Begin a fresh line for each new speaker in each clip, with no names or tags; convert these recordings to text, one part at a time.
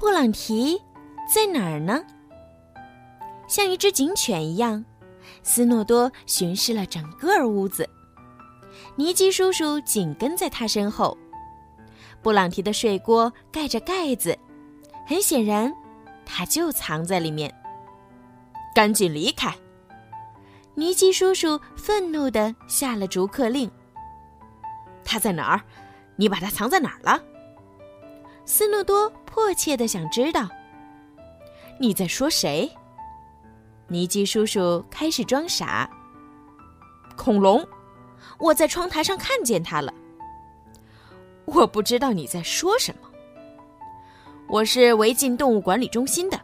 布朗提在哪儿呢？像一只警犬一样，斯诺多巡视了整个屋子。尼基叔叔紧跟在他身后。布朗提的睡锅盖着盖子，很显然，他就藏在里面。
赶紧离开！
尼基叔叔愤怒地下了逐客令。
他在哪儿？你把他藏在哪儿了？
斯诺多迫切的想知道，
你在说谁？
尼基叔叔开始装傻。
恐龙，我在窗台上看见它了。我不知道你在说什么。我是违禁动物管理中心的，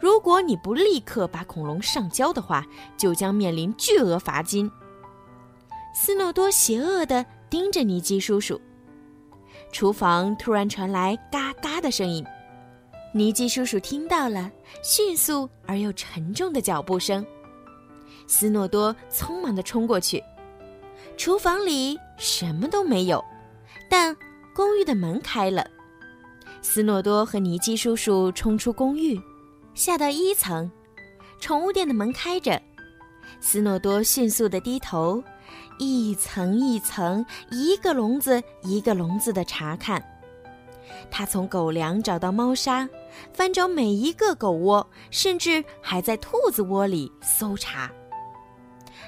如果你不立刻把恐龙上交的话，就将面临巨额罚金。
斯诺多邪恶的盯着尼基叔叔。厨房突然传来嘎嘎的声音，尼基叔叔听到了，迅速而又沉重的脚步声。斯诺多匆忙地冲过去，厨房里什么都没有，但公寓的门开了。斯诺多和尼基叔叔冲出公寓，下到一层，宠物店的门开着。斯诺多迅速地低头。一层一层，一个笼子一个笼子的查看。他从狗粮找到猫砂，翻找每一个狗窝，甚至还在兔子窝里搜查。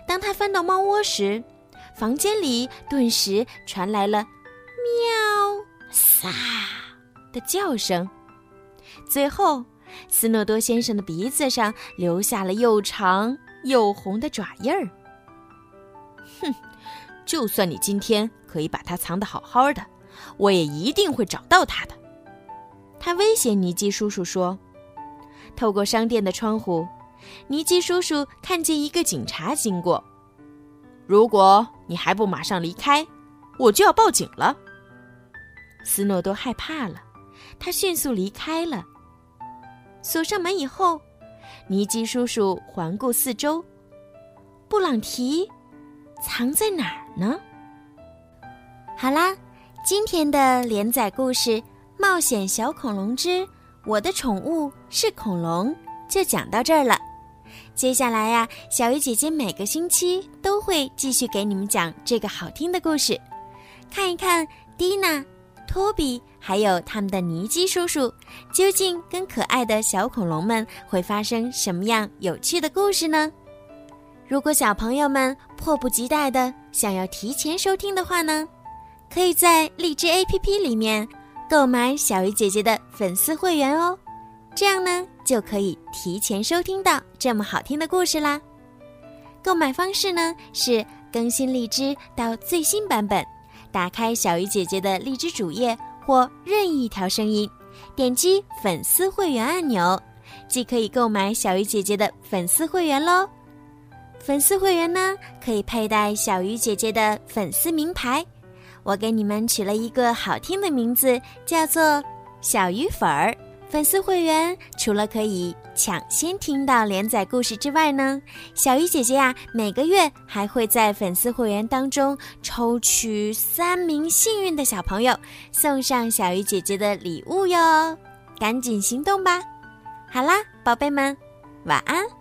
当他翻到猫窝时，房间里顿时传来了“喵撒”的叫声。最后，斯诺多先生的鼻子上留下了又长又红的爪印儿。
哼，就算你今天可以把它藏得好好的，我也一定会找到它的。
他威胁尼基叔叔说：“透过商店的窗户，
尼基叔叔看见一个警察经过。如果你还不马上离开，我就要报警了。斯诺多害怕了，他迅速离开了。锁上门以后，尼基叔叔环顾四周，布朗提藏在哪儿呢？
好啦，今天的连载故事《冒险小恐龙之我的宠物是恐龙》就讲到这儿了。接下来呀，小鱼姐姐每个星期都会继续给你们讲这个好听的故事，看一看蒂娜、托比还有他们的尼基叔叔，究竟跟可爱的小恐龙们会发生什么样有趣的故事呢？如果小朋友们迫不及待的想要提前收听的话呢，可以在荔枝 APP 里面购买小鱼姐姐的粉丝会员哦。这样呢，就可以提前收听到这么好听的故事啦。购买方式呢是更新荔枝到最新版本，打开小鱼姐姐的荔枝主页或任意一条声音，点击粉丝会员按钮，即可以购买小鱼姐姐的粉丝会员喽。粉丝会员呢可以佩戴小鱼姐姐的粉丝名牌，我给你们取了一个好听的名字，叫做小鱼粉儿。粉丝会员除了可以抢先听到连载故事之外呢，小鱼姐姐呀，每个月还会在粉丝会员当中抽取三名幸运的小朋友，送上小鱼姐姐的礼物哟！赶紧行动吧！好啦，宝贝们，晚安。